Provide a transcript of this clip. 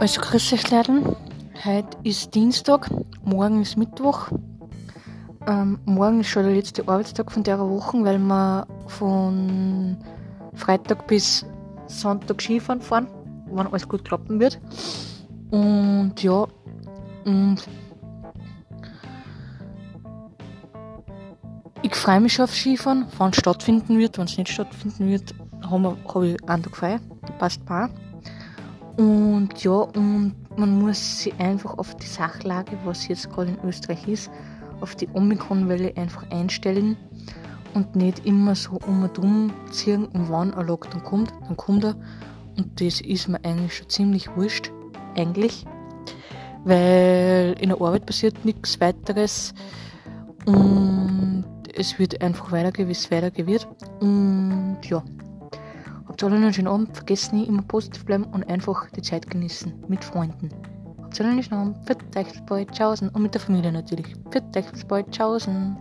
Also grüß euch Leute. Heute ist Dienstag, morgen ist Mittwoch. Ähm, morgen ist schon der letzte Arbeitstag von der Woche, weil wir von Freitag bis Sonntag Skifahren fahren, wenn alles gut klappen wird. Und ja, und ich freue mich schon auf Skifahren, wann es stattfinden wird. Wenn es nicht stattfinden wird, habe hab ich einen Tag frei. Passt paar. Und ja, und man muss sich einfach auf die Sachlage, was jetzt gerade in Österreich ist, auf die Omikron-Welle einfach einstellen und nicht immer so um und um ziehen und wann ein Lockdown kommt, dann kommt er. Und das ist mir eigentlich schon ziemlich wurscht, eigentlich. Weil in der Arbeit passiert nichts weiteres und es wird einfach weitergehen, wie es weitergehen wird. Und ja. Habt alle einen schönen Abend, vergesst nie immer positiv bleiben und einfach die Zeit genießen mit Freunden. Habt alle einen schönen Abend, für euch bis bald, tschaußen und mit der Familie natürlich. Für euch bis bald, tschaußen.